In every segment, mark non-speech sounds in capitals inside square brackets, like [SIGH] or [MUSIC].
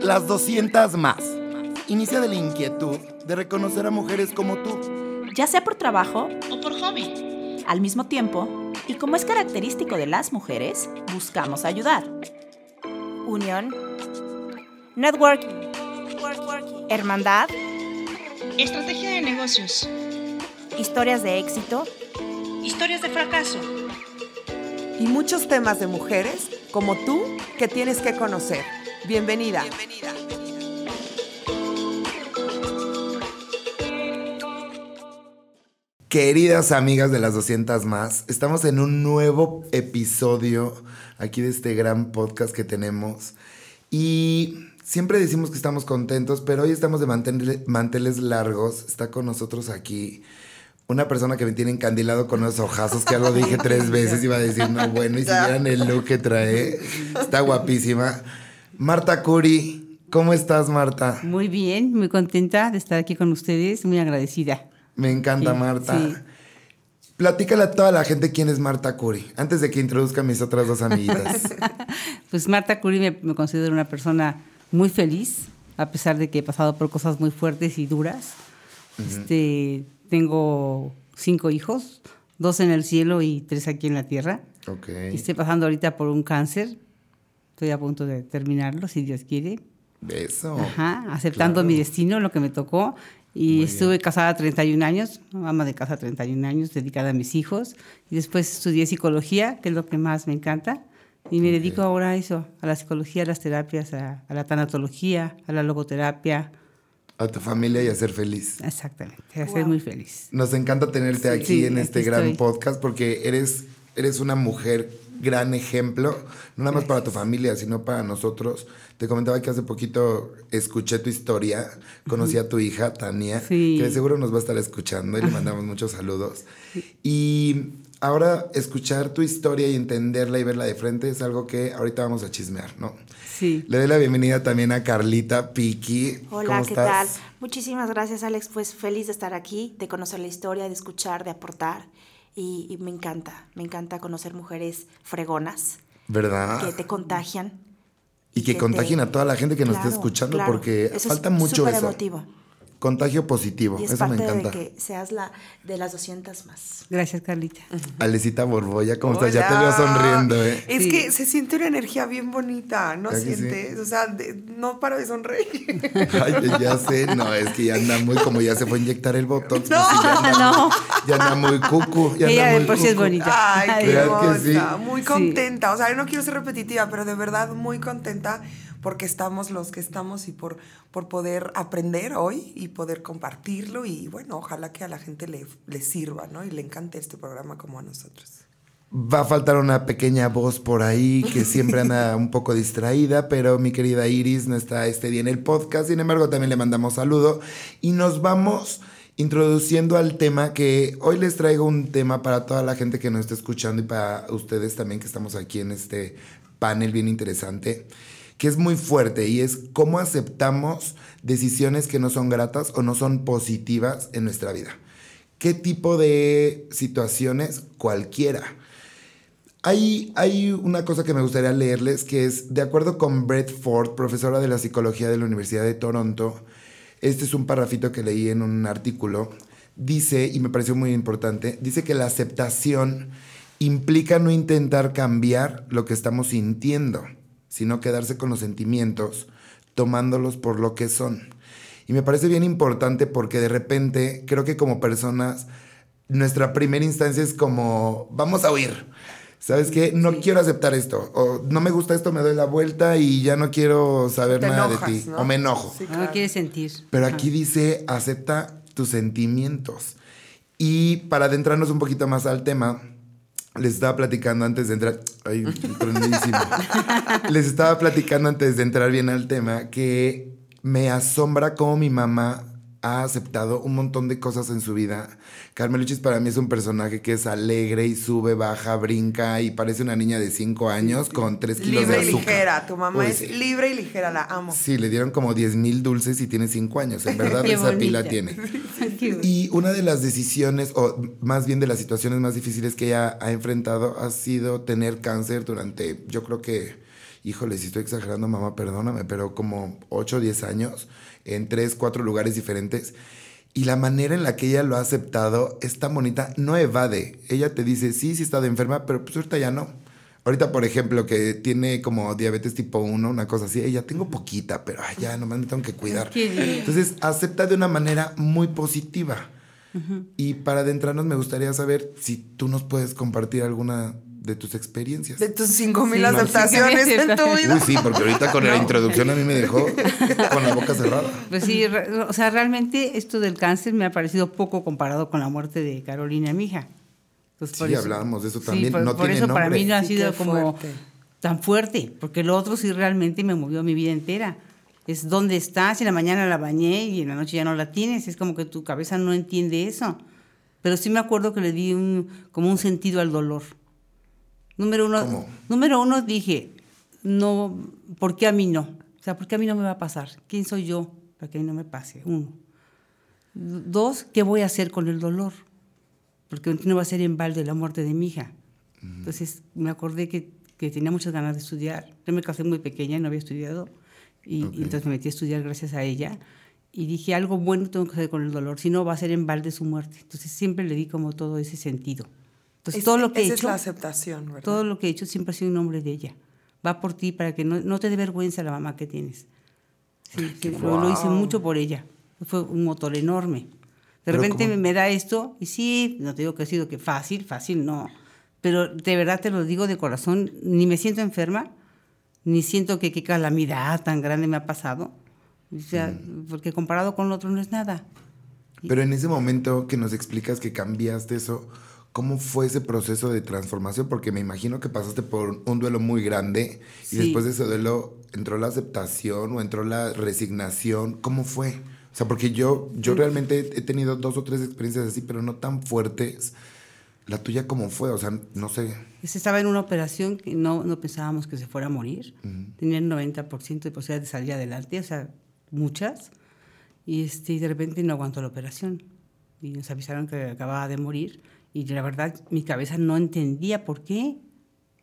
Las 200 más. Inicia de la inquietud de reconocer a mujeres como tú. ya sea por trabajo o por hobby. al mismo tiempo, y como es característico de las mujeres, buscamos ayudar. Unión. Networking. Hermandad. Estrategia de negocios. Historias de éxito. Historias de fracaso. y muchos temas de mujeres como tú que tienes que conocer. Bienvenida. Queridas amigas de las 200 más, estamos en un nuevo episodio aquí de este gran podcast que tenemos. Y siempre decimos que estamos contentos, pero hoy estamos de mantel- manteles largos. Está con nosotros aquí una persona que me tiene encandilado con unos ojazos, que ya lo dije tres veces, iba a decir, no, bueno, y si [LAUGHS] vieran el look que trae, está guapísima. Marta Curi, ¿cómo estás, Marta? Muy bien, muy contenta de estar aquí con ustedes, muy agradecida. Me encanta, Sí, Marta. sí. Platícale a toda la gente quién es Marta Curi, antes de que introduzca a mis otras dos amiguitas. [LAUGHS] Pues Marta Curi me, me considero una persona muy feliz, a pesar de que he pasado por cosas muy fuertes y duras. este, tengo cinco hijos, dos en el cielo y tres aquí en la tierra. ok. Y Estoy pasando ahorita por un cáncer. Estoy a punto de terminarlo, si Dios quiere. Beso. Ajá, aceptando claro. mi destino, lo que me tocó. Y Muy estuve casada 31 años, ama de casa 31 años, dedicada a mis hijos. Y después estudié psicología, que es lo que más me encanta. Y me dedico ahora a eso, a la psicología, a las terapias, a, a la tanatología, a la logoterapia. A tu familia y a ser feliz. Exactamente, a ser muy feliz. Nos encanta tenerte aquí Sí, en este aquí gran estoy. podcast porque eres, eres una mujer gran ejemplo, no nada más para tu familia, sino para nosotros. Te comentaba que hace poquito escuché tu historia, conocí a tu hija, Tania, Sí. que seguro nos va a estar escuchando y le mandamos muchos saludos. Y ahora escuchar tu historia y entenderla y verla de frente es algo que ahorita vamos a chismear, ¿no? Sí. Le doy la bienvenida también a Carlita Piki. Hola, ¿Cómo ¿qué estás? tal? Muchísimas gracias, Alex. Pues feliz de estar aquí, de conocer la historia, de escuchar, de aportar. Y, y me encanta, me encanta conocer mujeres fregonas ¿Verdad? que te contagian. Y que te- contagien a toda la gente que nos esté escuchando claro. porque Eso es falta mucho súper eso. emotivo. Contagio positivo, Y es eso me parte encanta. de que seas la de las 200 más. Gracias, Carlita. Alecita Borbolla, ¿cómo estás? Ya te Hola. veo sonriendo, ¿eh? Es Sí. que se siente una energía bien bonita, ¿no ¿Ah, que sí? sientes? O sea, de- no paro de sonreír. [LAUGHS] Ay, ya sé, no, es que ya anda muy, como ya se fue a inyectar el botón. No. ya, anda, [LAUGHS] No. ya anda muy cucu. Ya Ella anda muy por sí es bonita. Ay, qué ¿Verdad que sí? muy contenta. O sea, yo no quiero ser repetitiva, pero de verdad muy contenta porque estamos los que estamos y por, por poder aprender hoy y poder compartirlo y bueno, ojalá que a la gente le, le sirva, ¿no? Y le encante este programa como a nosotros. Va a faltar una pequeña voz por ahí que siempre anda [LAUGHS] un poco distraída, pero mi querida Iris no está este día en el podcast. Sin embargo, también le mandamos saludo y nos vamos introduciendo al tema que hoy les traigo un tema para toda la gente que nos está escuchando y para ustedes también que estamos aquí en este panel bien interesante, que es muy fuerte y es cómo aceptamos decisiones que no son gratas o no son positivas en nuestra vida. ¿Qué tipo de situaciones? Cualquiera. Hay, hay una cosa que me gustaría leerles que es, de acuerdo con Brett Ford, profesora de la psicología de la Universidad de Toronto, este es un parrafito que leí en un artículo, dice, y me pareció muy importante, dice que la aceptación implica no intentar cambiar lo que estamos sintiendo, sino quedarse con los sentimientos, tomándolos por lo que son. Y me parece bien importante porque de repente creo que como personas nuestra primera instancia es como, vamos a huir. ¿Sabes qué? No quiero aceptar esto. O no me gusta esto, me doy la vuelta y ya no quiero saber Te nada enojas, de ti. ¿no? O me enojo. Sí, No claro. lo quieres sentir. Pero aquí dice, acepta tus sentimientos. Y para adentrarnos un poquito más al tema, les estaba platicando antes de entrar. Ay, [LAUGHS] les estaba platicando antes de entrar bien al tema que me asombra cómo mi mamá ha aceptado un montón de cosas en su vida. Carmeluchis para mí es un personaje que es alegre y sube, baja, brinca y parece una niña de 5 años con 3 kilos Libre de y azúcar. ligera, tu mamá Uy, es sí. libre y ligera, la amo. Sí, le dieron como 10 mil dulces y tiene 5 años. En [LAUGHS] verdad, esa pila tiene. [LAUGHS] Y una de las decisiones, o más bien de las situaciones más difíciles que ella ha enfrentado, ha sido tener cáncer durante, yo creo que híjole, si estoy exagerando, mamá, perdóname, pero como 8 o 10 años, en 3, 4 lugares diferentes. Y la manera en la que ella lo ha aceptado es tan bonita, no evade. Ella te dice, sí, sí he estado enferma, pero pues ahorita ya no. Ahorita, por ejemplo, que tiene como diabetes tipo 1, una cosa así, ella tengo poquita, pero ay, ya nomás me tengo que cuidar. Entonces, acepta de una manera muy positiva. Y para adentrarnos, me gustaría saber si tú nos puedes compartir alguna de tus experiencias. De tus 5000 Sí, aceptaciones en tu vida. Uy, sí, porque ahorita con la introducción a mí me dejó con la boca cerrada. Pues sí, re- o sea, realmente esto del cáncer me ha parecido poco comparado con la muerte de Carolina, mi hija. Pues Sí, hablábamos de eso sí, también. por, No por tiene eso para nombre. mí no ha Sí, sido qué como fuerte. tan fuerte, porque lo otro sí realmente me movió mi vida entera. Es dónde estás, y en la mañana la bañé y en la noche ya no la tienes. Es como que tu cabeza no entiende eso. Pero sí me acuerdo que le di un, como un sentido al dolor. Número uno, ¿Cómo? número uno dije, no, ¿por qué a mí no? O sea, ¿por qué a mí no me va a pasar? ¿Quién soy yo para que a mí no me pase? Uno. Dos, ¿qué voy a hacer con el dolor? Porque no va a ser en balde la muerte de mi hija. Entonces me acordé que, que tenía muchas ganas de estudiar. Yo me casé muy pequeña y no había estudiado. Y, y entonces me metí a estudiar gracias a ella. Y dije, algo bueno tengo que hacer con el dolor, si no va a ser en balde su muerte. Entonces siempre le di como todo ese sentido. Entonces Es- todo lo que he esa hecho... es la aceptación, ¿verdad? Todo lo que he hecho siempre ha sido en nombre de ella. Va por ti para que no, no te dé vergüenza la mamá que tienes. Sí, sí, lo, lo hice Wow. mucho por ella. Fue un motor enorme. De Pero repente ¿cómo? me, me da esto y sí, no te digo que ha sido que fácil, fácil no. Pero de verdad te lo digo de corazón, ni me siento enferma, ni siento que qué calamidad tan grande me ha pasado. O sea, Mm. porque comparado con lo otro no es nada. Pero en ese momento que nos explicas que cambiaste eso, ¿cómo fue ese proceso de transformación? Porque me imagino que pasaste por un duelo muy grande y Sí. después de ese duelo entró la aceptación o entró la resignación. ¿Cómo fue? O sea, porque yo, yo realmente he tenido dos o tres experiencias así, pero no tan fuertes. La tuya, ¿cómo fue? O sea, no sé. Ese estaba en una operación que no, no pensábamos que se fuera a morir. Tenía el 90% de posibilidad de salir adelante, o sea, muchas. Y, este, y de repente no aguantó la operación. Y nos avisaron que acababa de morir. Y la verdad, mi cabeza no entendía por qué.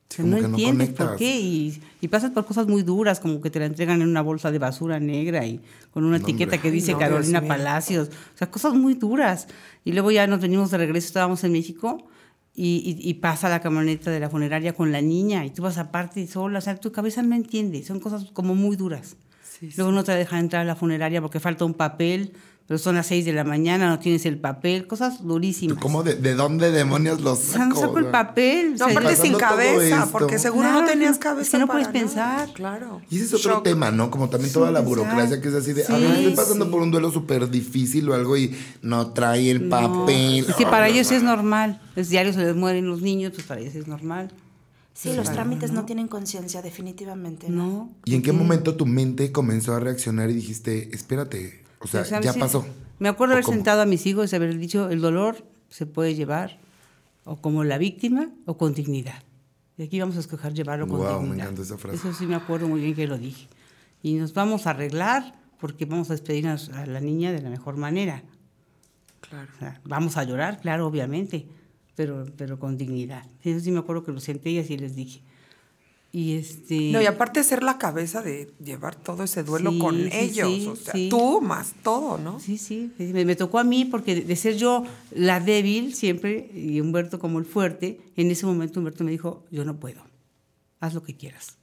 O sea, no que no entiendes por qué. Y, y pasas por cosas muy duras, como que te la entregan en una bolsa de basura negra y con una No, etiqueta hombre. que Ay, dice no, Dios Carolina. Palacios. O sea, cosas muy duras. Y luego ya nos venimos de regreso, estábamos en México y, y- y pasa la camioneta de la funeraria con la niña y tú vas aparte y sola. O sea, tu cabeza no entiende. Son cosas como muy duras. Sí, sí. Luego no te dejan entrar a la funeraria porque falta un papel, pero son las 6 de la mañana, no tienes el papel. Cosas durísimas. ¿Tú ¿Cómo de, de dónde demonios los O sea, no saco? saco el papel. No, aparte sin cabeza, porque seguro no tenías es cabeza. que no puedes nada. pensar. Claro. Y ese es otro Shock. tema, ¿no? Como también Sí, toda la burocracia que es así de, a Sí, ver, estoy pasando sí. por un duelo súper difícil o algo y no trae el no. papel. Es que para ellos no. es normal. Es diario, se les mueren los niños, pues para ellos es normal. Sí, los trámites no tienen conciencia, definitivamente. No. ¿Y en qué momento tu mente comenzó a reaccionar y dijiste, espérate, o sea, O sea, ya pasó? Me acuerdo ¿O haber cómo? sentado a mis hijos y haber dicho, el dolor se puede llevar o como la víctima o con dignidad. Y aquí vamos a escoger llevarlo con me dignidad. encanta esa frase. Eso sí me acuerdo muy bien que lo dije. Y nos vamos a arreglar porque vamos a despedirnos a la niña de la mejor manera. Claro. O sea, vamos a llorar, claro, obviamente, pero, pero con dignidad. Eso sí me acuerdo que lo senté y así les dije. Y este... No, y aparte ser la cabeza de llevar todo ese duelo Sí, con sí, ellos. sí, o sea, tú más todo, ¿no? Sí, sí, sí, me, me tocó a mí porque de, ser yo la débil siempre y Humberto como el fuerte, en ese momento Humberto me dijo, yo no puedo, haz lo que quieras.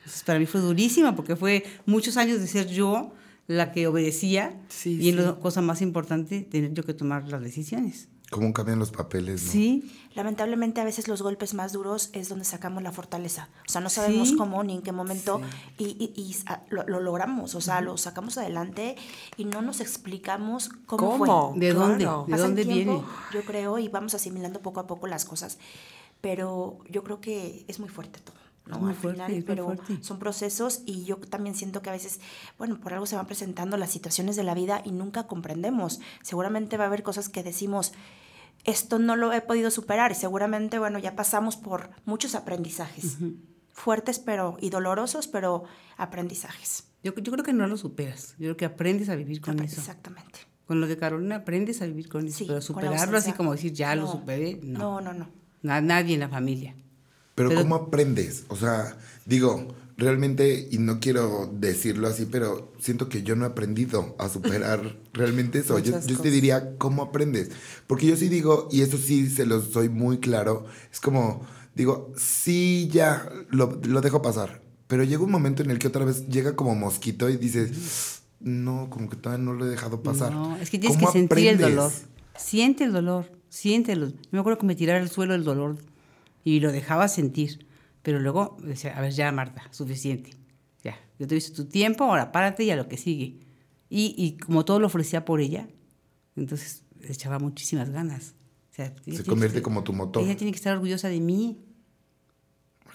Entonces para mí fue durísima porque fue muchos años de ser yo la que obedecía y en la cosa más importante, tener yo que tomar las decisiones. ¿Cómo cambian los papeles? no? Sí, Lamentablemente a veces los golpes más duros es donde sacamos la fortaleza. O sea, no sabemos Sí. cómo ni en qué momento y, y- y lo, lo logramos. O sea, lo sacamos adelante y no nos explicamos cómo, ¿Cómo? fue. ¿de Claro. dónde? ¿De dónde tiempo, viene? Yo creo, y vamos asimilando poco a poco las cosas. Pero yo creo que es muy fuerte todo. ¿No? Muy Al fuerte, final, pero fuerte. son procesos y yo también siento que a veces, bueno, por algo se van presentando las situaciones de la vida y nunca comprendemos. Seguramente va a haber cosas que decimos, esto no lo he podido superar y seguramente, bueno, ya pasamos por muchos aprendizajes. Fuertes pero y dolorosos, pero aprendizajes. yo, yo creo que no lo superas, yo creo que aprendes a vivir con eso. Exactamente. Con lo de Carolina aprendes a vivir con eso, Sí, pero superarlo así como decir, ya lo superé, no. No, no, no. Na- nadie en la familia. Pero, Pero- ¿cómo aprendes? O sea, digo, realmente, y no quiero decirlo así, pero siento que yo no he aprendido a superar [LAUGHS] realmente eso. Yo, te diría, ¿cómo aprendes? Porque yo sí digo, y eso sí se los soy muy claro, es como, digo, sí, ya, lo, lo dejo pasar. Pero llega un momento en el que otra vez llega como mosquito y dices, no, como que todavía no lo he dejado pasar. No, es que tienes que ¿Cómo sentir el dolor. Siente el dolor, siéntelo. Yo me acuerdo que me tirara al suelo el dolor y lo dejaba sentir. Pero luego decía, a ver, ya Marta, suficiente. Ya, yo te hice tu tiempo, ahora párate y a lo que sigue. Y, y como todo lo ofrecía por ella, entonces le echaba muchísimas ganas. O sea, que convierte estar- como tu motor. Ella tiene que estar orgullosa de mí.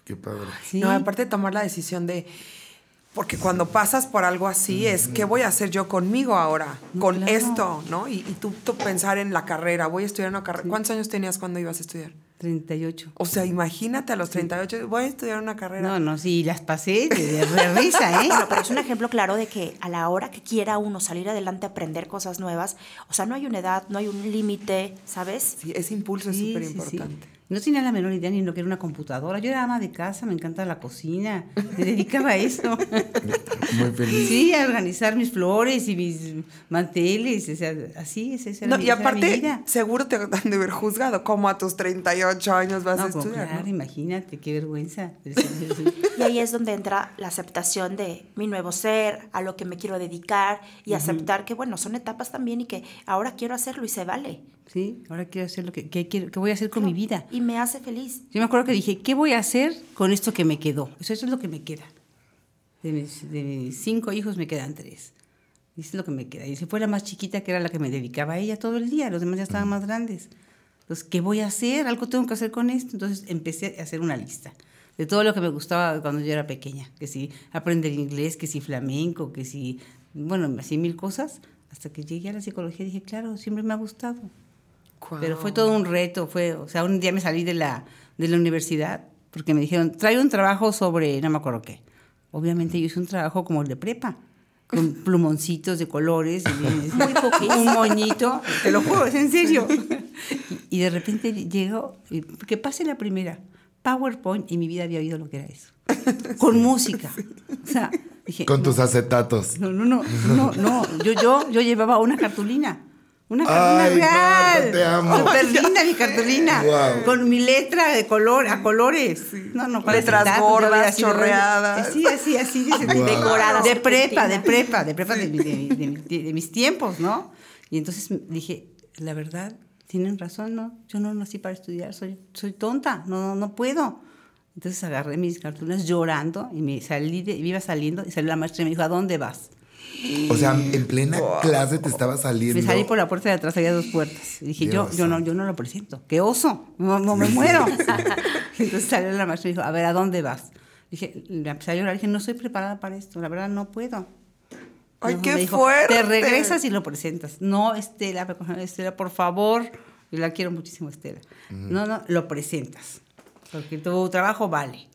Qué padre. ¿sí? No, aparte de tomar la decisión de. Porque cuando pasas por algo así es, ¿qué voy a hacer yo conmigo ahora? No, con claro. esto, ¿no? Y, y tú, tú pensar en la carrera, voy a estudiar una carrera. ¿Cuántos años tenías cuando ibas a estudiar? 38. O sea, imagínate a los 38, voy a estudiar una carrera. No, no, sí, las pasé de, risa, ¿eh? Bueno, pero es un ejemplo claro de que a la hora que quiera uno salir adelante, aprender cosas nuevas, o sea, no hay una edad, no hay un límite, ¿sabes? Sí, ese impulso es Sí, súper sí, sí. No tenía la menor idea ni lo que era una computadora. Yo era ama de casa, me encanta la cocina. Me dedicaba a eso. [LAUGHS] Muy feliz. Sí, a organizar mis flores y mis manteles. O sea, así es. Esa era No, mi- y esa era mi aparte, vida. seguro te han de haber juzgado. como a tus 38 años vas No, a pues, estudiar? claro, no? imagínate, qué vergüenza. [LAUGHS] Y ahí es donde entra la aceptación de mi nuevo ser, a lo que me quiero dedicar y aceptar que, bueno, son etapas también y que ahora quiero hacerlo y se vale. Sí, ahora quiero hacer lo que, que quiero, que voy a hacer con mi vida. Y me hace feliz. Yo me acuerdo que dije, ¿qué voy a hacer con esto que me quedó? Eso, eso es lo que me queda. De mis, de mis cinco hijos me quedan tres. Y eso es lo que me queda. Y se fue la más chiquita, que era la que me dedicaba a ella todo el día. Los demás ya estaban más grandes. Entonces, ¿qué voy a hacer? Algo tengo que hacer con esto. Entonces empecé a hacer una lista de todo lo que me gustaba cuando yo era pequeña. Que si aprender inglés, que si flamenco, que si, bueno, así mil cosas. Hasta que llegué a la psicología y dije, claro, siempre me ha gustado. Pero fue todo un reto, fue, o sea, un día me salí de la, de la universidad porque me dijeron, trae un trabajo sobre, no me acuerdo qué. Obviamente yo hice un trabajo como el de prepa, con [LAUGHS] plumoncitos de colores, y un moñito, te lo juro, es en serio. Y, y de repente llego, y, que pase la primera, PowerPoint, y mi vida había oído lo que era eso, con música. O sea, dije, Con no, tus acetatos. no, no, no, no, no. Yo, yo, yo llevaba una cartulina. Una cartulina Ay, real. te amo. Súper linda mi cartulina. Guau. Con mi letra de color, a colores. No, no, para Letras gordas, chorreadas. Sí, así, así. de- Guau. Decoradas De prepa, de prepa, de prepa de, mi- de mi- de de mis tiempos, ¿no? Y entonces dije, la verdad, tienen razón, ¿no? Yo no nací para estudiar, soy, soy tonta, no, no, no puedo. Entonces agarré mis cartulinas llorando y me salí, de, iba saliendo y salió la maestra y me dijo, ¿a dónde vas? O sea, en plena clase te estaba saliendo. Me salí por la puerta de atrás, había dos puertas. Y dije, yo, oso. yo, no, yo no lo presento. ¡Qué oso! No, no me muero. [LAUGHS] [LAUGHS] Entonces salió la maestra y dijo, a ver, ¿a dónde vas? Dije, le empecé a llorar. Dije, no estoy preparada para esto. La verdad, no puedo. ¡Ay, qué dijo, fuerte! Te regresas y lo presentas. No, Estela, Estela, por favor. Yo la quiero muchísimo, Estela. No, no, lo presentas. Porque tu trabajo vale.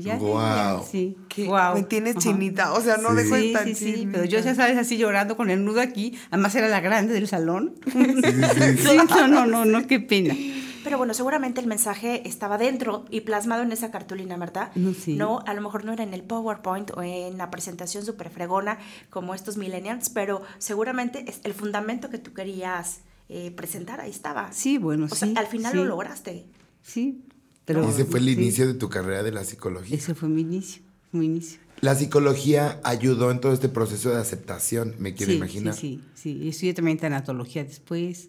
Y ya, Guau. sí. Que guau. me tienes Ajá. chinita, o sea, no Sí. dejo de Sí, estar sí, sí, pero yo ya sabes así llorando con el nudo aquí, además era la grande del salón. [LAUGHS] Sí, no, no, no, no, qué pena. Pero bueno, seguramente el mensaje estaba dentro y plasmado en esa cartulina, ¿verdad? No, sí. No, a lo mejor no era en el PowerPoint o en la presentación súper fregona como estos millennials, pero seguramente es el fundamento que tú querías eh, presentar, ahí estaba. Sí, bueno, O sí. sea, al final sí, lo lograste. Sí, pero... Ese fue el sí, inicio de tu carrera de la psicología. Ese fue mi inicio, mi inicio. La psicología ayudó en todo este proceso de aceptación, me quiero sí, imaginar. Sí, sí, sí. Estudié también tanatología después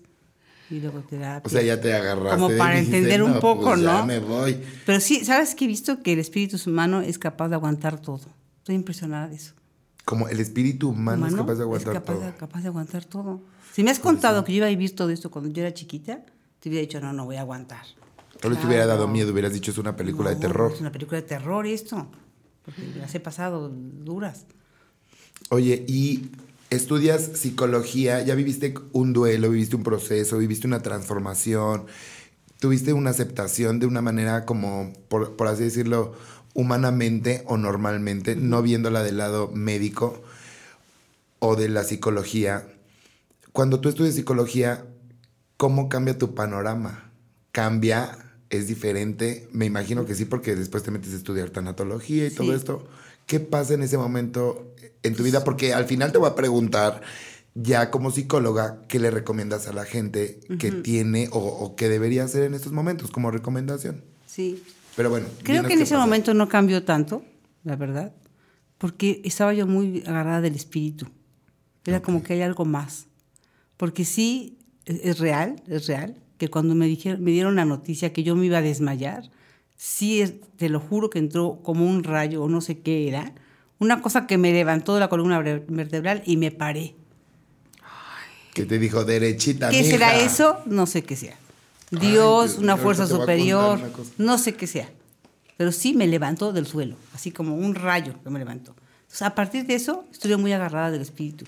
y luego terapia. O sea, ya te agarraste. Como para dijiste, entender un "No, poco, pues ya ¿no? me voy. Pero sí, ¿sabes qué he visto? Que el espíritu humano es capaz de aguantar todo. Estoy impresionada de eso. Como el espíritu humano, es humano capaz de aguantar capaz todo. de- capaz de aguantar todo. Si me has contado que yo iba a vivir todo esto cuando yo era chiquita, te hubiera dicho, no, no voy a aguantar. Solo te hubiera Claro. dado miedo, hubieras dicho es una película de No, terror. Es una película de terror esto. Porque las he pasado duras. Oye, y estudias psicología, ya viviste un duelo, viviste un proceso, viviste una transformación, tuviste una aceptación de una manera como, por, por así decirlo, humanamente o normalmente, no viéndola del lado médico o de la psicología. Cuando tú estudias psicología, ¿cómo cambia tu panorama? ¿Cambia? ¿Es diferente? Me imagino que sí, porque después te metes a estudiar tanatología y todo esto. ¿Qué pasa en ese momento en tu vida? Porque al final te voy a preguntar, ya como psicóloga, ¿qué le recomiendas a la gente que tiene o, o que debería hacer en estos momentos como recomendación? Sí. Pero bueno. Creo que en ese pasa. momento no cambió tanto, la verdad, porque estaba yo muy agarrada del espíritu. Era como que hay algo más. Porque sí, es, es real, es real, que cuando me, dijeron, me dieron la noticia que yo me iba a desmayar, sí, te lo juro que entró como un rayo o no sé qué era, una cosa que me levantó de la columna ver- vertebral y me paré. Que te dijo derechita. ¿Qué mija. será eso? No sé qué sea. Dios, Dios una fuerza superior, una no sé qué sea. Pero sí me levantó del suelo, así como un rayo que me levantó. Entonces, a partir de eso, estuve muy agarrada del espíritu.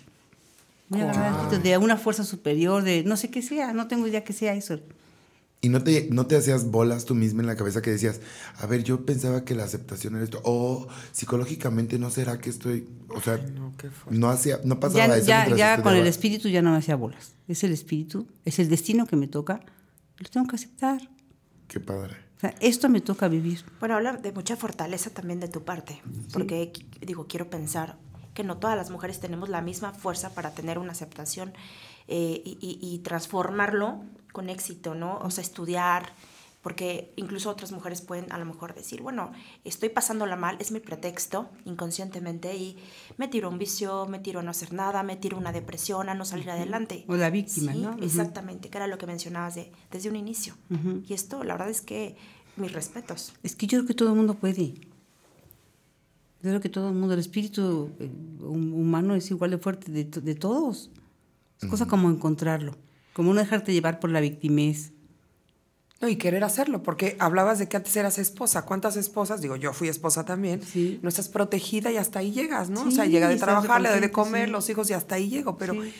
De una fuerza superior, de no sé qué sea, no tengo idea qué sea eso. Y no te, no te hacías bolas tú misma en la cabeza que decías, a ver, yo pensaba que la aceptación era esto. O psicológicamente no será que estoy. O sea, no, qué fuerte. no hacía, no pasaba Ya, eso. ya, ya con el espíritu ya no me hacía bolas. Es el espíritu, es el destino que me toca, lo tengo que aceptar. Qué padre. O sea, esto me toca vivir. Bueno, habla de mucha fortaleza también de tu parte, porque digo, quiero pensar que no todas las mujeres tenemos la misma fuerza para tener una aceptación eh, y, y- y transformarlo con éxito, ¿no? O sea, estudiar, porque incluso otras mujeres pueden a lo mejor decir, bueno, estoy pasándola mal, es mi pretexto inconscientemente y me tiro a un vicio, me tiro a no hacer nada, me tiro a una depresión, a no salir adelante. O la víctima, Sí, ¿no? Exactamente, que era lo que mencionabas de, desde un inicio. Y esto, la verdad es que mis respetos. Es que yo creo que todo el mundo puede. Yo creo que todo el mundo, el espíritu eh, hum- humano es igual de fuerte de, to- de todos. Es cosa como encontrarlo, como no dejarte llevar por la victimez. No, y querer hacerlo, porque hablabas de que antes eras esposa. ¿Cuántas esposas? Digo, yo fui esposa también. Sí. No estás protegida y hasta ahí llegas, ¿no? o sea, llega de trabajar, le doy de comer, sí. los hijos y hasta ahí llego. Pero, Sí.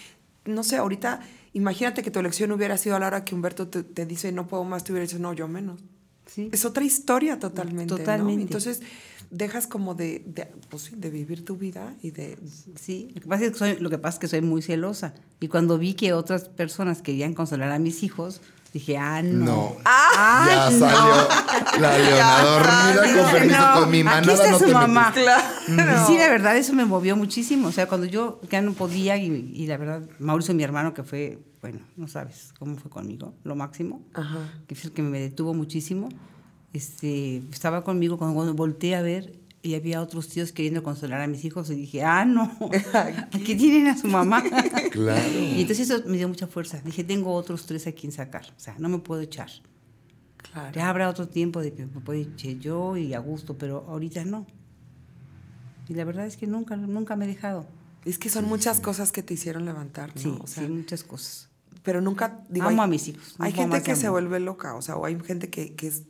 no sé, ahorita, imagínate que tu elección hubiera sido a la hora que Humberto te, te dice no puedo más, te hubiera dicho no, yo menos. ¿sí? Es otra historia totalmente. ¿no? Totalmente. Entonces, dejas como de, de, pues sí, de vivir tu vida y de. Sí, lo que, pasa es que soy, lo que pasa es que soy muy celosa. Y cuando vi que otras personas querían consolar a mis hijos, dije, ah, no. No. Ah, ya no. salió la leona [LAUGHS] dormida con permiso No, con mi aquí manada. está no su te mamá. metes. Sí, la verdad, eso me movió muchísimo. O sea, cuando yo ya no podía, y, y la verdad, Mauricio, mi hermano, que fue, bueno, no sabes cómo fue conmigo, lo máximo, Ajá. que es el que me detuvo muchísimo, este, estaba conmigo cuando, cuando volteé a ver y había otros tíos queriendo consolar a mis hijos y dije, ah, no, [LAUGHS] aquí tienen a su mamá. [LAUGHS] Claro. Y entonces eso me dio mucha fuerza. Dije, tengo otros tres a quien sacar, o sea, no me puedo echar. Claro. Ya habrá otro tiempo de que me puedo echar yo y a gusto, pero ahorita no. Y la verdad es que nunca, nunca me he dejado. Es que son muchas cosas que te hicieron levantar, ¿no? Sí, O sea, sí, muchas cosas. pero nunca digo, Amo hay- a mis hijos, Hay gente que se vuelve loca, o sea, o hay gente que, que, es-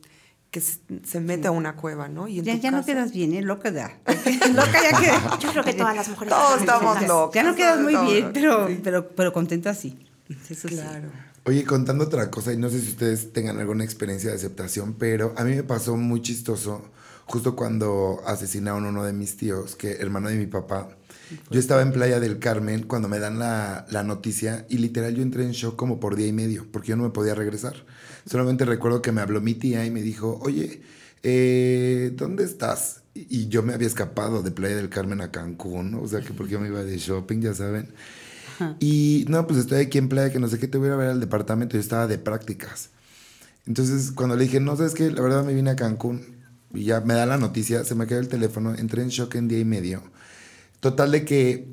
que se se mete a una cueva, ¿no? Y en Ya, tu ya no quedas bien, ¿eh? Loca ya. [LAUGHS] Loca ya queda. [LAUGHS] Yo creo que todas las mujeres Todos estamos locas. locos. Ya no quedas muy Todos, bien, pero, sí. pero, pero contenta sí. Eso sí. Claro. Oye, contando otra cosa, y no sé si ustedes tengan alguna experiencia de aceptación, pero a mí me pasó muy chistoso justo cuando asesinaron a uno de mis tíos, que hermano de mi papá. Yo estaba en Playa del Carmen cuando me dan la, la noticia y literal yo entré en shock como por día y medio, porque yo no me podía regresar. Solamente recuerdo que me habló mi tía y me dijo, oye, eh, ¿dónde estás? Y yo me había escapado de Playa del Carmen a Cancún, ¿no? o sea que porque me iba de shopping, ya saben. Y no, pues estoy aquí en playa, que no sé qué, te voy a ver al departamento. Yo estaba de prácticas. Entonces, cuando le dije, no, sabes qué, la verdad me vine a Cancún y ya me da la noticia, se me cayó el teléfono, entré en shock en día y medio. Total de que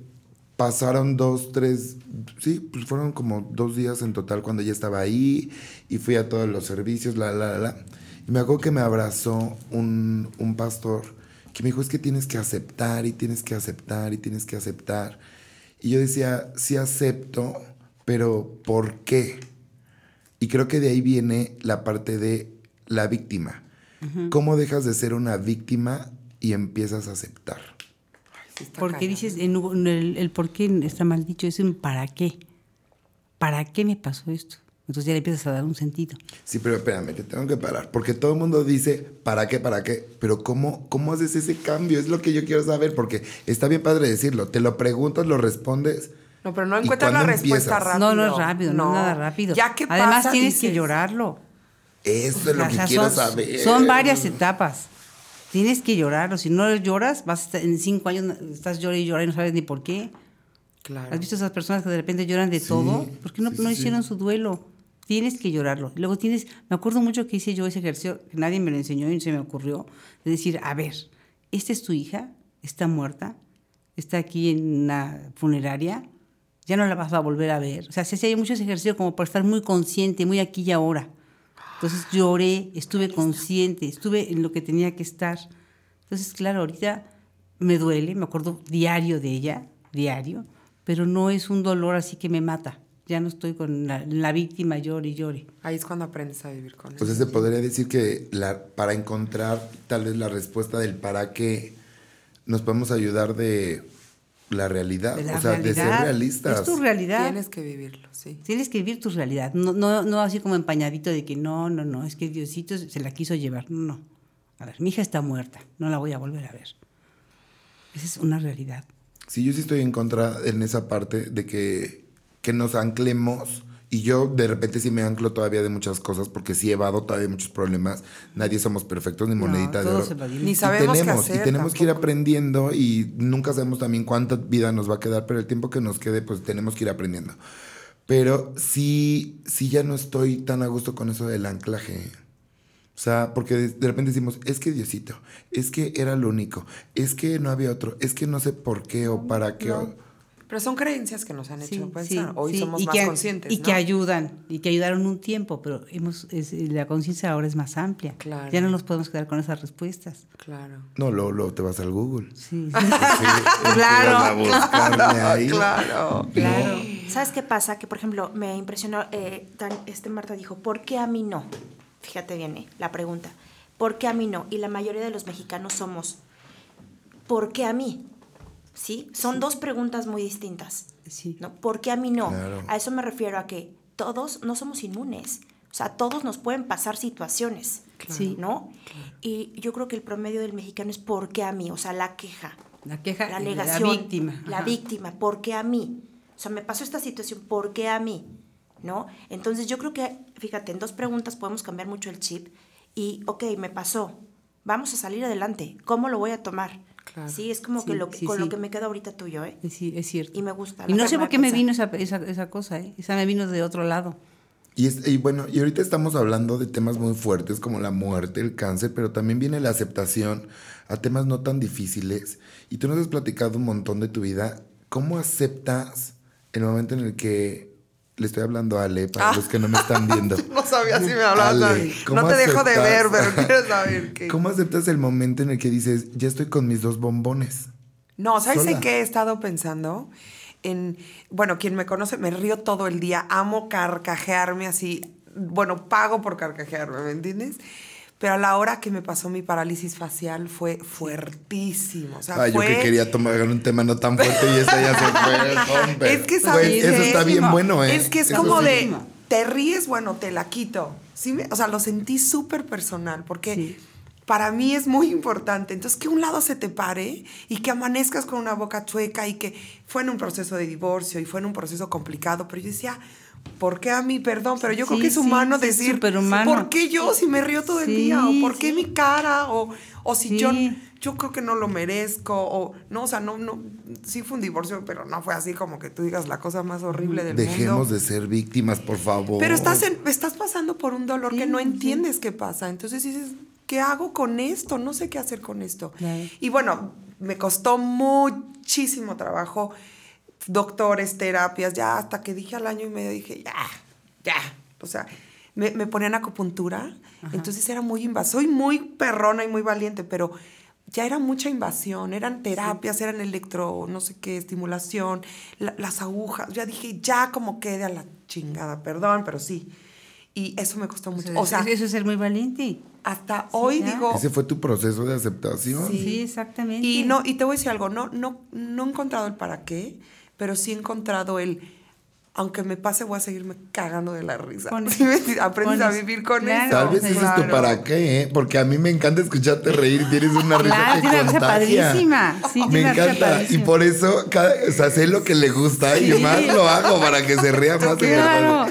pasaron dos, tres, sí, pues fueron como dos días en total cuando ya estaba ahí y fui a todos los servicios, la, la, la, la. Y me acuerdo que me abrazó un, un pastor que me dijo, es que tienes que aceptar y tienes que aceptar y tienes que aceptar. Y yo decía, sí acepto, pero ¿por qué? Y creo que de ahí viene la parte de la víctima. ¿Cómo dejas de ser una víctima y empiezas a aceptar? Está Porque cañón. dices, en, en el, el por qué está mal dicho, es un para qué. ¿Para qué me pasó esto? Entonces ya le empiezas a dar un sentido. Sí, pero espérame, te tengo que parar. Porque todo el mundo dice, ¿para qué, para qué? Pero ¿cómo, ¿cómo haces ese cambio? Es lo que yo quiero saber. Porque está bien padre decirlo. Te lo preguntas, lo respondes. No, pero no ¿Y encuentras la respuesta empiezas? rápido. No, no es rápido, no, es nada rápido. Ya que Además pasa, tienes que llorarlo. Eso es lo O que quiero son, saber. Son varias etapas. Tienes que llorar, o si no lloras, vas a estar- en cinco años estás llorando y llorando y no sabes ni por qué. Claro. ¿Has visto esas personas que de repente lloran de Sí, todo? ¿Por qué no, sí, no hicieron sí. su duelo? Tienes que llorarlo. Luego tienes, me acuerdo mucho que hice yo ese ejercicio, que nadie me lo enseñó y se me ocurrió, de decir, a ver, esta es tu hija, está muerta, está aquí en una funeraria, ya no la vas a volver a ver. O sea, se hacía muchos ejercicios como para estar muy consciente, muy aquí y ahora. Entonces lloré, estuve consciente, estuve en lo que tenía que estar. Entonces, claro, ahorita me duele, me acuerdo diario de ella, diario, pero no es un dolor así que me mata. Ya no estoy con la, la víctima, llore y llore. Ahí es cuando aprendes a vivir con sea, eso. se podría decir que la, para encontrar tal vez la respuesta del para qué nos podemos ayudar de la realidad, De la o sea, de ser realidad. realistas. Es tu realidad. Tienes que vivirlo, sí. Tienes que vivir tu realidad. No, no, no así como empañadito de que no, no, no, es que Diosito se la quiso llevar. No, no. A ver, mi hija está muerta, no la voy a volver a ver. Esa es una realidad. Sí, yo sí estoy en contra en esa parte de que, que nos anclemos. Y yo de repente sí me anclo todavía de muchas cosas porque sí he evado todavía muchos problemas. Nadie somos perfectos ni No, monedita de todos oro. Ni Y sabemos qué tenemos, hacer Y tenemos que ir aprendiendo y nunca sabemos también cuánta vida nos va a quedar, pero el tiempo que nos quede, pues tenemos que ir aprendiendo. Pero sí, sí ya no estoy tan a gusto con eso del anclaje. O sea, porque de, de repente decimos, es que Diosito, es que era lo único, es que no había otro, es que no sé por qué o para qué. o- Pero son creencias que nos han hecho pensar. Hoy sí, somos y más que- conscientes. Y ¿no? que ayudan, y que ayudaron un tiempo, pero hemos, es- la conciencia ahora es más amplia. Claro. Ya no nos podemos quedar con esas respuestas. Claro. No, luego, luego te vas al Google. Sí. Pues sí, [LAUGHS] [LAUGHS] Claro, ahí. Claro. claro. ¿Sabes qué pasa? Que, por ejemplo, me impresionó, eh, este Marta dijo, ¿por qué a mí no? Fíjate bien eh, la pregunta. ¿Por qué a mí no? Y la mayoría de los mexicanos somos, ¿por qué a mí? ¿Sí? Son dos preguntas muy distintas. Sí. ¿no? ¿Por qué a mí no? Claro. A eso me refiero a que todos no somos inmunes. O sea, a todos nos pueden pasar situaciones. Sí. ¿No? Y yo creo que el promedio del mexicano es ¿por qué a mí? O sea, la queja. La queja, La la alegación. víctima. La Ajá. víctima, ¿por qué a mí? O sea, me pasó esta situación, ¿por qué a mí? ¿No? Entonces yo creo que, fíjate, en dos preguntas podemos cambiar mucho el chip y, ok, me pasó, vamos a salir adelante, ¿cómo lo voy a tomar? Claro. Sí, es como que Sí, lo que, sí, con sí. lo que me quedo ahorita tuyo, ¿eh? Sí, es cierto. Y me gusta. Y no sé por qué me vino esa, esa, esa cosa, ¿eh? Esa me vino de otro lado. Y, es- y bueno, y ahorita estamos hablando de temas muy fuertes como la muerte, el cáncer, pero también viene la aceptación a temas no tan difíciles. Y tú nos has platicado un montón de tu vida. ¿Cómo aceptas el momento en el que le estoy hablando a Ale, para Ah. los que no me están viendo? [LAUGHS] No sabía si me hablabas. Ale, ¿cómo no te dejo de aceptas- ver, pero quiero [LAUGHS] saber qué. ¿Cómo aceptas el momento en el que dices, ya estoy con mis dos bombones? No, ¿sabes en qué he estado pensando? En, bueno, quien me conoce, me río todo el día, amo carcajearme así, bueno, pago por carcajearme, ¿me entiendes? Pero a la hora que me pasó mi parálisis facial fue fuertísimo. O sea, Ah, yo fue... que quería tomar un tema no tan fuerte y esta ya se fue. [LAUGHS] hombre. Es que sabes Eso qué? está bien bueno, ¿eh? Es que es Eso como sí. de, te ríes, bueno, te la quito. Sí, o sea, lo sentí súper personal porque Sí. para mí es muy importante. Entonces, que un lado se te pare y que amanezcas con una boca chueca y que fue en un proceso de divorcio y fue en un proceso complicado, pero yo decía... ¿Por qué a mí? Perdón, pero yo creo que es humano sí, decir, superhumano. ¿por qué yo si me río todo el Sí, día? ¿O por qué sí. mi cara? ¿O, o si Sí. yo yo creo que no lo merezco o no, o sea, no no sí fue un divorcio, pero no fue así como que tú digas la cosa más horrible del Dejemos mundo. de ser víctimas, por favor. Pero estás en- estás pasando por un dolor que no sí. entiendes qué pasa. Entonces dices, ¿qué hago con esto? No sé qué hacer con esto. Y bueno, me costó muchísimo trabajo doctores, terapias, ya hasta que dije al año y medio dije, ya, ya. O sea, me, me ponían acupuntura, entonces era muy invasivo. Soy muy perrona y muy valiente, pero ya era mucha invasión, eran terapias, eran electro, no sé qué, estimulación, la- las agujas. Ya dije, ya como quede a la chingada, perdón, pero sí. Y eso me costó mucho. O sea, eso es ser muy valiente. hasta hoy ya. digo, Ese fue tu proceso de aceptación. Sí, exactamente. y no, y te voy a decir algo, no, no, no he encontrado el para qué, pero sí he encontrado el, aunque me pase, voy a seguirme cagando de la risa. [LAUGHS] ¿Sí eso. Aprendes a eso. vivir con Claro. eso. Tal vez ese es tu Claro. para qué, ¿eh? Porque a mí me encanta escucharte reír. Tienes una risa Claro, que tiene contagia. padrísima. Sí, me encanta. Y padrísima. por eso, cada, o sea, sé lo que le gusta y Sí. más lo hago para que se ría más. en Claro.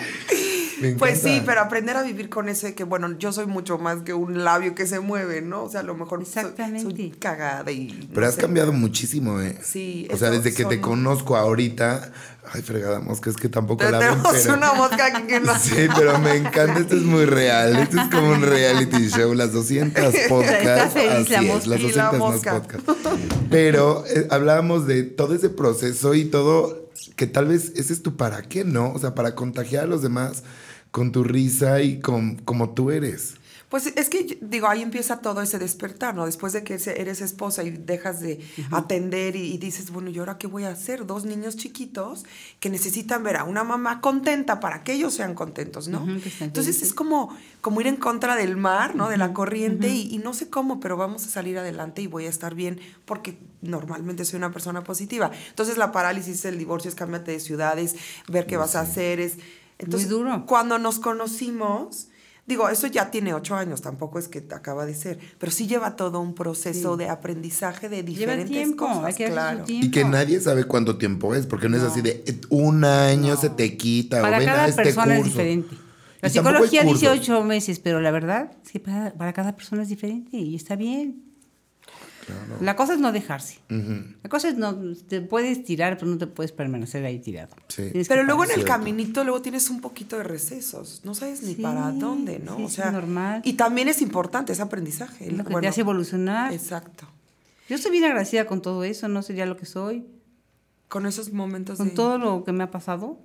Pues sí, pero aprender a vivir con ese que, bueno, yo soy mucho más que un labio que se mueve, ¿no? O sea, a lo mejor soy- soy, Exactamente. cagada y... Pero no has sé. cambiado muchísimo, ¿eh? Sí, O sea, desde que te conozco ahorita. Ay, fregada mosca, es que tampoco la ven, Tenemos pero. una mosca aquí que no Sí, pero me encanta, esto es muy real. Esto es como un reality show, las 200 [LAUGHS] podcasts. feliz la así es, las Y la 200 más mosca. podcasts. Pero eh, hablábamos de todo ese proceso y todo, que tal vez ese es tu para qué, ¿no? O sea, para contagiar a los demás con tu risa y con como tú eres. Pues es que, digo, ahí empieza todo ese despertar, ¿no? Después de que eres esposa y dejas de atender y, y dices, bueno, ¿y ahora qué voy a hacer? Dos niños chiquitos que necesitan ver a una mamá contenta para que ellos sean contentos, ¿no? Entonces es como, como ir en contra del mar, ¿no? De la corriente y, y no sé cómo, pero vamos a salir adelante y voy a estar bien porque normalmente soy una persona positiva. Entonces la parálisis, el divorcio es cámbiate de ciudades, ver qué vas a hacer, es... Entonces, duro. cuando nos conocimos, digo, eso ya tiene ocho años, tampoco es que acaba de ser, pero sí lleva todo un proceso de aprendizaje de Lleva diferentes tiempo, cosas, hay que claro. tiempo. Y que nadie sabe cuánto tiempo es, porque no, es así de un año se te quita Para o ven a cada este persona es diferente. La Y psicología dice ocho meses, pero la verdad es que para, para cada persona es diferente y está bien. La cosa es no dejarse. La cosa es no, te puedes tirar, pero no te puedes permanecer ahí tirado. Sí. Pero luego en el Cierto. caminito luego tienes un poquito de recesos, no sabes ni Sí, para dónde, ¿no? sí, o sea, normal. Y también es importante ese aprendizaje. Es lo que bueno, te hace evolucionar. Exacto. Yo estoy bien agradecida con todo eso, no sería lo que soy, Con esos momentos con de... todo lo que me ha pasado.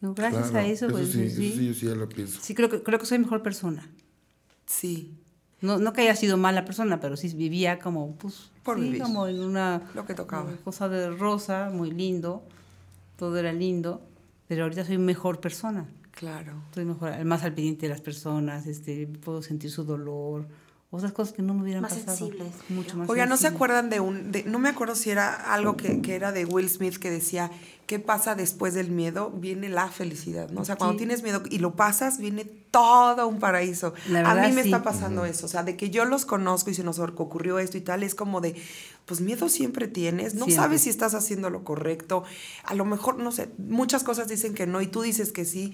Gracias Claro, a eso, pues sí, sí, eso sí, yo sí ya lo pienso. Sí, creo que, creo que soy mejor persona. Sí, No, no que haya sido mala persona, pero sí vivía como, pues, Por sí, como en una Lo que tocaba. una cosa de rosa, muy lindo, todo era lindo, pero ahorita soy mejor persona. claro. Estoy mejor, más al pendiente de las personas, este, puedo sentir su dolor, otras cosas que no me hubieran Más pasado. sensibles. Mucho más Oiga, ¿no se acuerdan de un... de- no me acuerdo si era algo que, que era de Will Smith que decía, ¿qué pasa después del miedo? Viene la felicidad, ¿no? O sea, cuando Sí. tienes miedo y lo pasas, viene todo un paraíso. La A verdad, mí me sí. está pasando eso, o sea, de que yo los conozco y se nos ocurrió esto y tal, es como de, pues miedo siempre tienes, no Siempre. sabes si estás haciendo lo correcto, a lo mejor, no sé, muchas cosas dicen que no y tú dices que sí.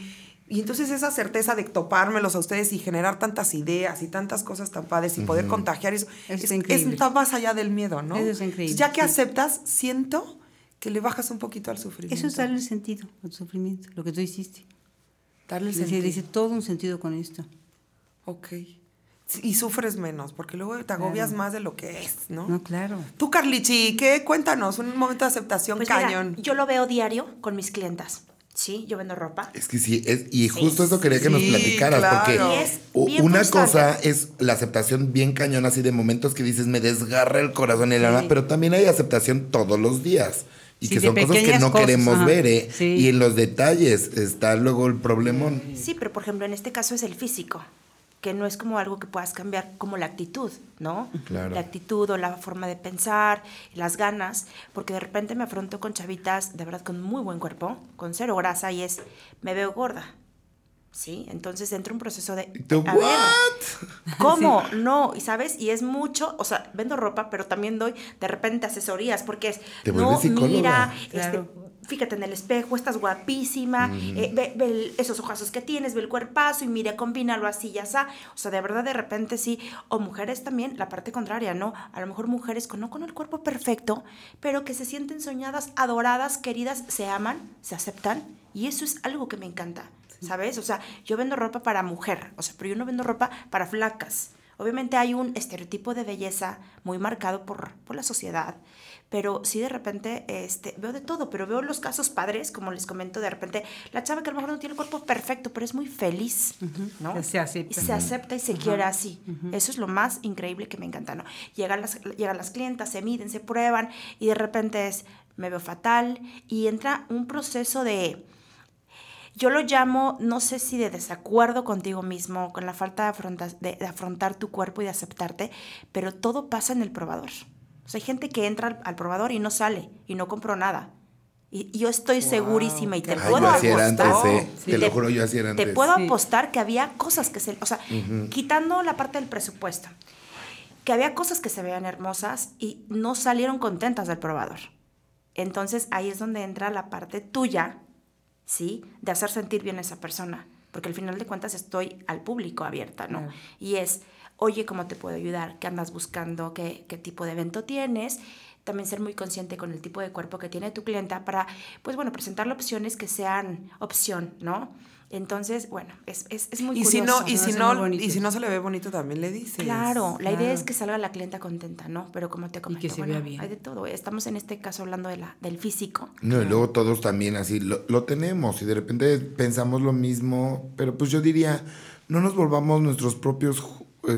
Y entonces esa certeza de topármelos a ustedes y generar tantas ideas y tantas cosas tan padres y poder contagiar eso, es, está increíble. está más allá del miedo, ¿no? Eso es increíble, Ya que sí. aceptas, siento que le bajas un poquito al sufrimiento. Eso es darle sentido al sufrimiento, lo que tú hiciste. Darle el Dice, sentido. dice todo un sentido con esto. Ok. Y sufres menos, porque luego te agobias más de lo que es, ¿no? No, claro. Tú, Carlichi, ¿qué? Cuéntanos, un momento de aceptación Pues mira, cañón. yo lo veo diario con mis clientas. Sí, yo vendo ropa. Es que sí, es, y justo eso quería que nos platicaras, claro. porque es una constante. cosa es la aceptación bien cañona, así de momentos que dices, me desgarra el corazón y el alma, pero también hay aceptación todos los días. Y Sí, que son cosas que no cosas, queremos ajá. ver, ¿eh? Sí. Y en los detalles está luego el problemón. Sí, pero por ejemplo, en este caso es el físico, que no es como algo que puedas cambiar, como la actitud, ¿no? Claro. La actitud o la forma de pensar, las ganas, porque de repente me afronto con chavitas, de verdad, con muy buen cuerpo, con cero grasa, y es, me veo gorda. ¿Sí? Entonces entra un proceso de... Tú, a ver, ¿what? [LAUGHS] ¿Cómo? No, y sabes, y es mucho, o sea, vendo ropa, pero también doy de repente asesorías, porque es, Te no, mira, Claro. este, fíjate en el espejo, estás guapísima, eh, ve, ve el- esos ojazos que tienes, ve el cuerpazo y mira, combínalo así, ya está. O sea, de verdad, de repente sí. O mujeres también, la parte contraria, ¿no? A lo mejor mujeres con, no con el cuerpo perfecto, pero que se sienten soñadas, adoradas, queridas, se aman, se aceptan. Y eso es algo que me encanta, ¿sabes? O sea, yo vendo ropa para mujer, o sea, pero yo no vendo ropa para flacas. Obviamente hay un estereotipo de belleza muy marcado por, por la sociedad, pero sí de repente este, veo de todo, pero veo los casos padres, como les comento, de repente la chava que a lo mejor no tiene el cuerpo perfecto, pero es muy feliz, ¿no? Que se acepta. Y se acepta y se quiere así. Eso es lo más increíble que me encanta, ¿no? Llegan las, llegan las clientas, se miden, se prueban y de repente es, me veo fatal y entra un proceso de... Yo lo llamo, no sé si de desacuerdo contigo mismo, con la falta de, afronta- de- de afrontar tu cuerpo y de aceptarte, pero todo pasa en el probador. O sea, hay gente que entra al, al probador y no sale y no compró nada. Y, y yo estoy segurísima y te Ay, puedo yo así era apostar. antes, ¿eh? Sí. Te lo juro, yo así era Te antes. puedo Sí. apostar que había cosas que se... O sea, quitando la parte del presupuesto, que había cosas que se veían hermosas y no salieron contentas del probador. Entonces ahí es donde entra la parte tuya, ¿sí? De hacer sentir bien a esa persona. porque al final de cuentas estoy al público abierta, ¿no? Y es, oye, ¿cómo te puedo ayudar? ¿Qué andas buscando? ¿Qué, qué tipo de evento tienes? También ser muy consciente con el tipo de cuerpo que tiene tu clienta para, pues bueno, presentarle opciones que sean opción, ¿no? Entonces, bueno, es, es, es muy Y si curioso. no, y Se si no, y si no se le ve bonito, también le dices. Claro, la idea es que salga la clienta contenta, ¿no? Pero como te comento, se bueno, vea bien. hay de todo. Estamos en este caso hablando de la, del físico. No, y luego todos también así lo, lo tenemos y de repente pensamos lo mismo, pero pues yo diría, no nos volvamos nuestros propios,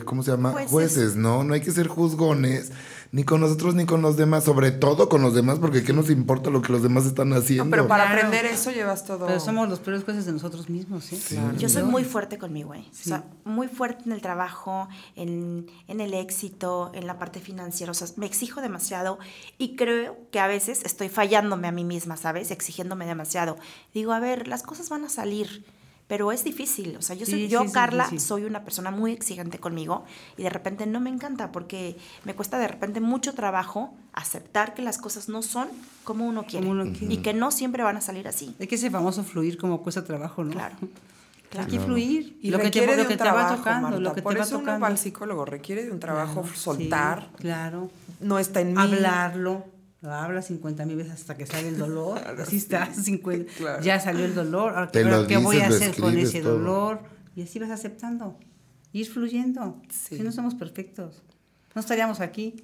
¿cómo se llama? Jueces. Jueces, ¿no? No hay que ser juzgones, ni con nosotros ni con los demás, sobre todo con los demás, porque ¿qué nos importa lo que los demás están haciendo? No, pero para Claro. aprender eso llevas todo. Pero somos los peores jueces de nosotros mismos, ¿eh? Yo soy muy fuerte conmigo, ¿eh? O sea, muy fuerte en el trabajo, en, en el éxito, en la parte financiera. O sea, me exijo demasiado y creo que a veces estoy fallándome a mí misma, ¿sabes? Exigiéndome demasiado. Digo, a ver, las cosas van a salir. Pero es difícil, o sea, yo, soy, Sí, yo sí, Carla, soy una persona muy exigente conmigo y de repente no me encanta porque me cuesta de repente mucho trabajo aceptar que las cosas no son como uno quiere, Como uno quiere. y que no siempre van a salir así. Es que ese famoso fluir como cuesta trabajo, ¿no? Claro. [LAUGHS] Hay que fluir. Y lo que te, requiere lo de que un te va trabajo, tocando, Marta. lo que Por te va eso uno tocando. va al psicólogo, requiere de un trabajo Claro, soltar, sí, claro. no está en mí. Hablarlo. Lo hablas 50 mil veces hasta que sale el dolor. [LAUGHS] Así está, 50. Claro. Ya salió el dolor. Ahora, Te ¿qué, lo qué voy a hacer con ese todo. dolor? Y así vas aceptando. Ir fluyendo. Sí. Si no somos perfectos. No estaríamos aquí.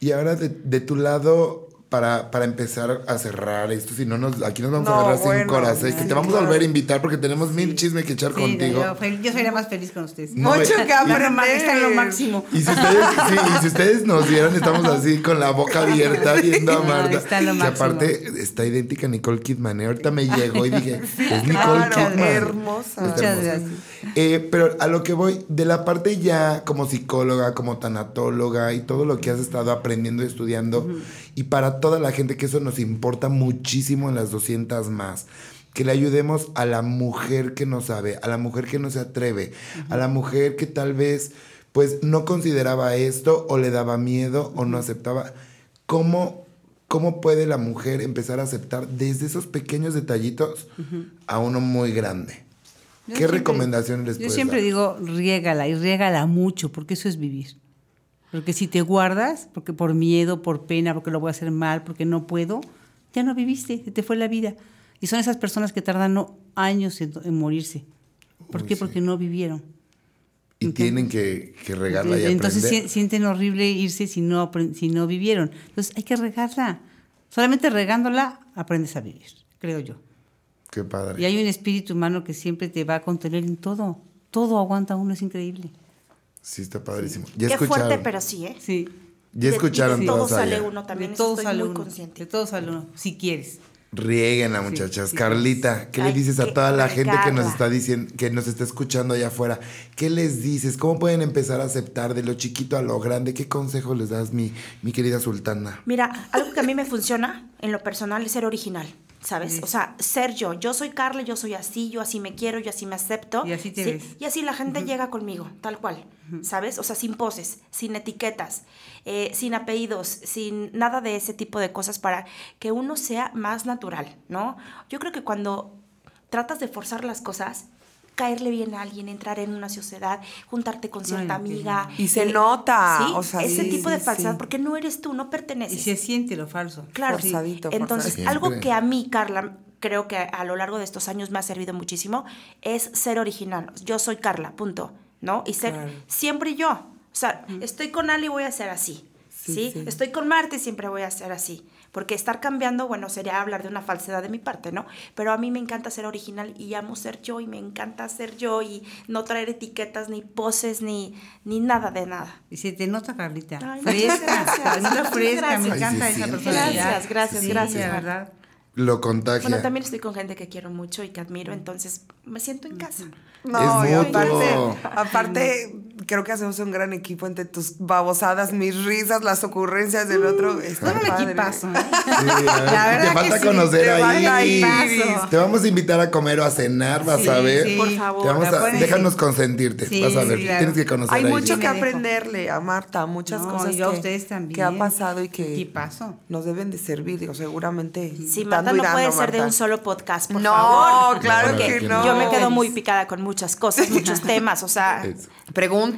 Y ahora de, de tu lado, para, para empezar a cerrar esto, si no, nos, aquí nos vamos a No, agarrar bueno, sin corazón, que te vamos a volver a invitar porque tenemos mil chisme que echar Sí, contigo. yo, yo sería más feliz con ustedes. No, Mucho y- que ma- está en lo aprender. máximo. Y si ustedes, sí, y si ustedes nos vieran, estamos así con la boca abierta viendo a No, Marta. está lo que máximo. aparte está idéntica a Nicole Kidman. ¿eh? Ahorita me llegó y dije, es Nicole Claro, Kidman. hermosa. Está Muchas hermosa. gracias. Eh, pero a lo que voy, de la parte ya como psicóloga, como tanatóloga y todo lo que has estado aprendiendo y estudiando, y para toda la gente que eso nos importa muchísimo en las 200 más, que le ayudemos a la mujer que no sabe, a la mujer que no se atreve, a la mujer que tal vez pues no consideraba esto o le daba miedo o no aceptaba. ¿Cómo, ¿Cómo puede la mujer empezar a aceptar desde esos pequeños detallitos a uno muy grande? Yo ¿Qué siempre- recomendaciones les Yo siempre dar? digo, riégala y riégala mucho, porque eso es vivir. Porque si te guardas, porque por miedo, por pena, porque lo voy a hacer mal, porque no puedo, ya no viviste, te fue la vida. Y son esas personas que tardan años en, en morirse. ¿Por Uy, qué? sí. Porque no vivieron. Y tienen que, que regarla y Entonces aprender. si- sienten horrible irse si no, si no vivieron. Entonces hay que regarla. Solamente regándola aprendes a vivir, creo yo. Qué padre. Y hay un espíritu humano que siempre te va a contener en todo. Todo aguanta uno, es increíble. Sí, está padrísimo. Ya Qué escucharon. fuerte, pero sí, ¿eh? Sí. Ya De- escucharon de todo todos sale allá. uno también, de eso todo estoy sale muy uno. consciente. De todo sale uno, si quieres. Rieguen a muchachas. sí, Carlita, ¿qué le dices a toda la gente que nos está diciendo, que nos está escuchando allá afuera? ¿Qué les dices? ¿Cómo pueden empezar a aceptar de lo chiquito a lo grande? ¿Qué consejo les das, mi, mi querida sultana? Mira, algo que a mí me funciona en lo personal es ser original, ¿sabes? O sea, ser yo. Yo soy Carla, yo soy así, yo así me quiero, yo así me acepto. Y así te ¿sí? ves. Y así la gente llega conmigo, tal cual, ¿sabes? O sea, sin poses, sin etiquetas, eh, sin apellidos, sin nada de ese tipo de cosas para que uno sea más natural, ¿no? Yo creo que cuando tratas de forzar las cosas, caerle bien a alguien, entrar en una sociedad, juntarte con cierta Ay, amiga. Y se nota, Sí, o sea, ese sí, tipo de falsedad, sí. porque no eres tú, no Y perteneces. se siente lo falso. Claro. Forzadito, Entonces, forzadito. algo que a mí, Carla, creo que a lo largo de estos años me ha servido muchísimo es ser original. Yo soy Carla, punto. ¿No? Y ser Claro. siempre yo. O sea, estoy con Ali, voy a ser así. Sí, Sí, sí. Estoy con Marte, siempre voy a ser así. Porque estar cambiando, bueno, sería hablar de una falsedad de mi parte, ¿no? Pero a mí me encanta ser original y amo ser yo y me encanta ser yo y no traer etiquetas, ni poses, ni, ni nada de nada. Y se te nota, Carlita. Ay, fresca. gracias. Fresca. gracias. Me encanta Ay, sí, esa sí. personalidad. Gracias, gracias, Sí, gracias. de verdad. Lo contagia. Bueno, también estoy con gente que quiero mucho y que admiro, entonces me siento en casa. No, Es y aparte, aparte, creo que hacemos un gran equipo entre tus babosadas, mis risas, las ocurrencias del otro. Está un padre. equipazo. ¿eh? Sí, La [LAUGHS] verdad te que falta sí, conocer te ahí. Te vamos a invitar a comer o a cenar, vas Sí, a ver. sí. Por favor, Te vamos a- déjanos consentirte, Sí, vas a ver. sí, claro. Tienes que conocer Hay ahí. mucho que aprenderle a Marta, muchas No, cosas y yo a que, ustedes también. que ha pasado y que Equipazo. nos deben de servir, digo, seguramente Sí, Marta, no puede ser de un solo podcast, por No, favor. claro Porque que no. Yo me quedo muy picada con muchas cosas, muchos [LAUGHS] temas, o sea, de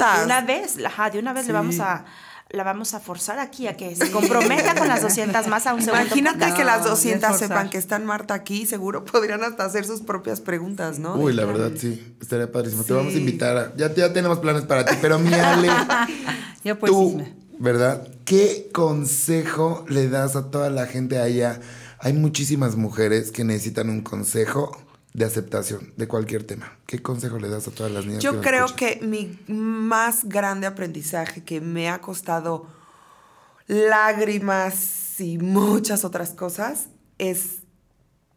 Preguntas. una vez, ajá, de una vez le vamos a la vamos a forzar aquí a que se comprometa con las 200 más a un segundo Imagínate que las No, 200 es forzar. sepan que está Marta aquí, seguro podrían hasta hacer sus propias preguntas, ¿no? Uy, la verdad, sí. Estaría padrísimo. Te vamos a invitar. a- ya, ya tenemos planes para ti, pero mi Ale, [LAUGHS] Ya pues, tú. ¿verdad? ¿Qué consejo le das a toda la gente allá? Hay muchísimas mujeres que necesitan un consejo de aceptación de cualquier tema. ¿Qué consejo le das a todas las niñas? Yo creo escuchan? que mi más grande aprendizaje que me ha costado lágrimas y muchas otras cosas es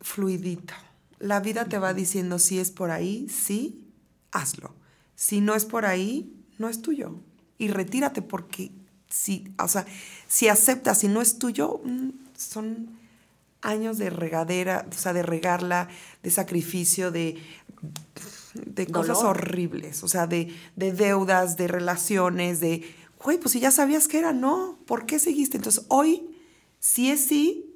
fluidito. La vida te va diciendo si es por ahí, sí, hazlo. Si no es por ahí, no es tuyo. Y retírate porque si, o sea, si aceptas si no es tuyo, mm, son años de regadera, o sea, de regarla, de sacrificio, de, de cosas Dolor. horribles, o sea, de, de deudas, de relaciones, de, güey, pues si ya sabías que era, no, ¿por qué seguiste? Entonces, hoy, si es sí,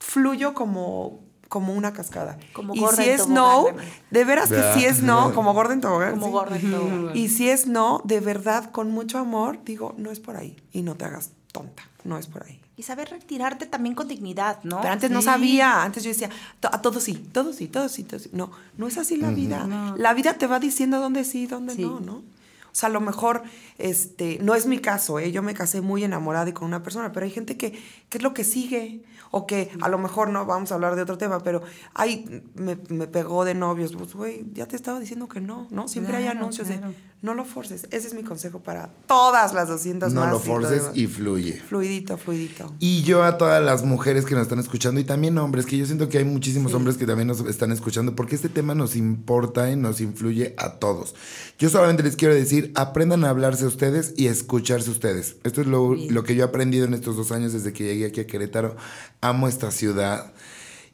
fluyo como, como una cascada. Como y si es no, de veras que si es no, como gorda en tobogán. Como sí. gorda en tobogán. Y si es no, de verdad, con mucho amor, digo, no es por ahí. Y no te hagas tonta, no es por ahí. Y saber retirarte también con dignidad, ¿no? Pero antes no sabía, antes yo decía, "To- a todos sí, todos sí, todos sí, todos sí. No, no es así la vida. La vida te va diciendo dónde sí, dónde Sí. no, ¿no? O sea, a lo mejor, este, no es mi caso, ¿eh? yo me casé muy enamorada y con una persona, pero hay gente que, que es lo que sigue, o que a lo mejor no, vamos a hablar de otro tema, pero ay, me, me pegó de novios, pues, güey, ya te estaba diciendo que no, ¿no? Siempre hay anuncios claro. de, no lo forces, ese es mi consejo para todas las 200 No más. lo y forces y fluye. Fluidito, fluidito. Y yo a todas las mujeres que nos están escuchando y también hombres, que yo siento que hay muchísimos hombres que también nos están escuchando porque este tema nos importa y nos influye a todos. Yo solamente les quiero decir, aprendan a hablarse ustedes y a escucharse ustedes. Esto es lo, lo que yo he aprendido en estos dos años desde que llegué aquí a Querétaro. Amo esta ciudad.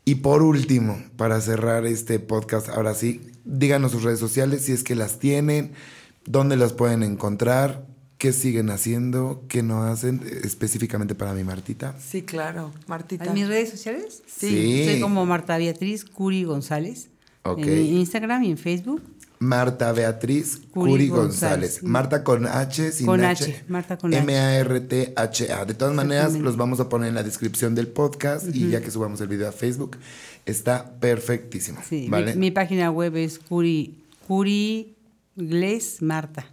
Y por último, para cerrar este podcast, ahora sí, díganos sus redes sociales si es que las tienen, dónde las pueden encontrar, qué siguen haciendo, qué no hacen, específicamente para mi Martita. Sí, claro, Martita. ¿En mis redes sociales? Sí. Soy como Marta Beatriz Curi González. Ok. En Instagram y en Facebook. Marta Beatriz Curi, Curi González. González. Marta con H, sin Con H. H, Marta con H. M-A-R-T-H-A. De todas maneras, los vamos a poner en la descripción del podcast y ya que subamos el video a Facebook, está perfectísimo. Sí, ¿Vale? mi, mi página web es Curi, Curi Gles Marta.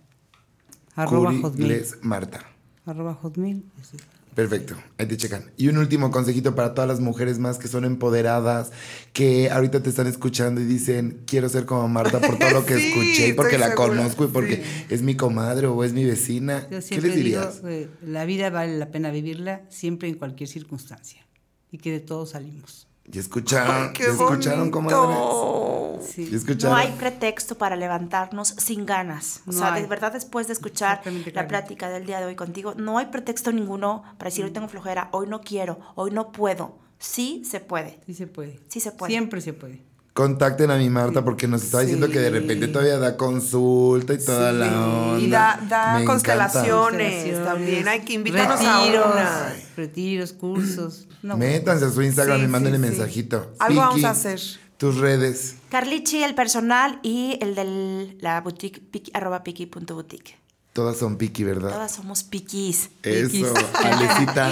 Arroba Curi hotmail. Gles Marta. Arroba hotmail. sí. Perfecto, ahí te checan. Y un último consejito para todas las mujeres más que son empoderadas, que ahorita te están escuchando y dicen, quiero ser como Marta por todo lo que [LAUGHS] Sí, escuché y porque la segura, conozco y porque es mi comadre o es mi vecina. Yo ¿Qué les dirías? eh, la vida vale la pena vivirla siempre en cualquier circunstancia. Y que de todos salimos. ¿Ya escucharon? Ay, qué ¿Ya escucharon, comadres? Sí. ¿Ya escucharon? No hay pretexto para levantarnos sin ganas. O No sea, hay. de verdad, después de escuchar la plática del día de hoy contigo, no hay pretexto ninguno para decir hoy tengo flojera, hoy no quiero, hoy no puedo. Sí se puede. Sí se puede. Sí se puede. Siempre se puede. Contacten a mi Marta porque nos está diciendo que de repente todavía da consulta y toda la onda. Y da, constelaciones Constelaciones, también. Hay que invitarnos retiros, a una. Retiros, cursos. No, Métanse a su Instagram Sí, y mándenle sí, sí. mensajito. Algo vamos a hacer. Tus redes. Carlichi, el personal, y el de la boutique, piki, arroba piki.boutique. Todas son Piki, ¿verdad? Todas somos piquis. Eso, [LAUGHS] Alecita.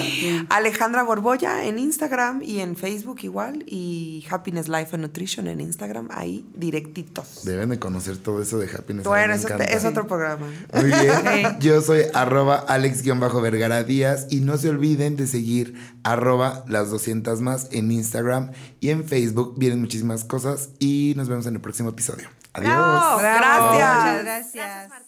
[LAUGHS] Alejandra Borbolla en Instagram y en Facebook igual. Y Happiness Life and Nutrition en Instagram, ahí directitos. Deben de conocer todo eso de Happiness. Bueno, eso encanta. es otro programa. Muy bien. [LAUGHS] Yo soy arroba alex-vergara díaz y no se olviden de seguir arroba las 200 más en Instagram y en Facebook. Vienen muchísimas cosas y nos vemos en el próximo episodio. Adiós. Bravo, Gracias. Muchas gracias.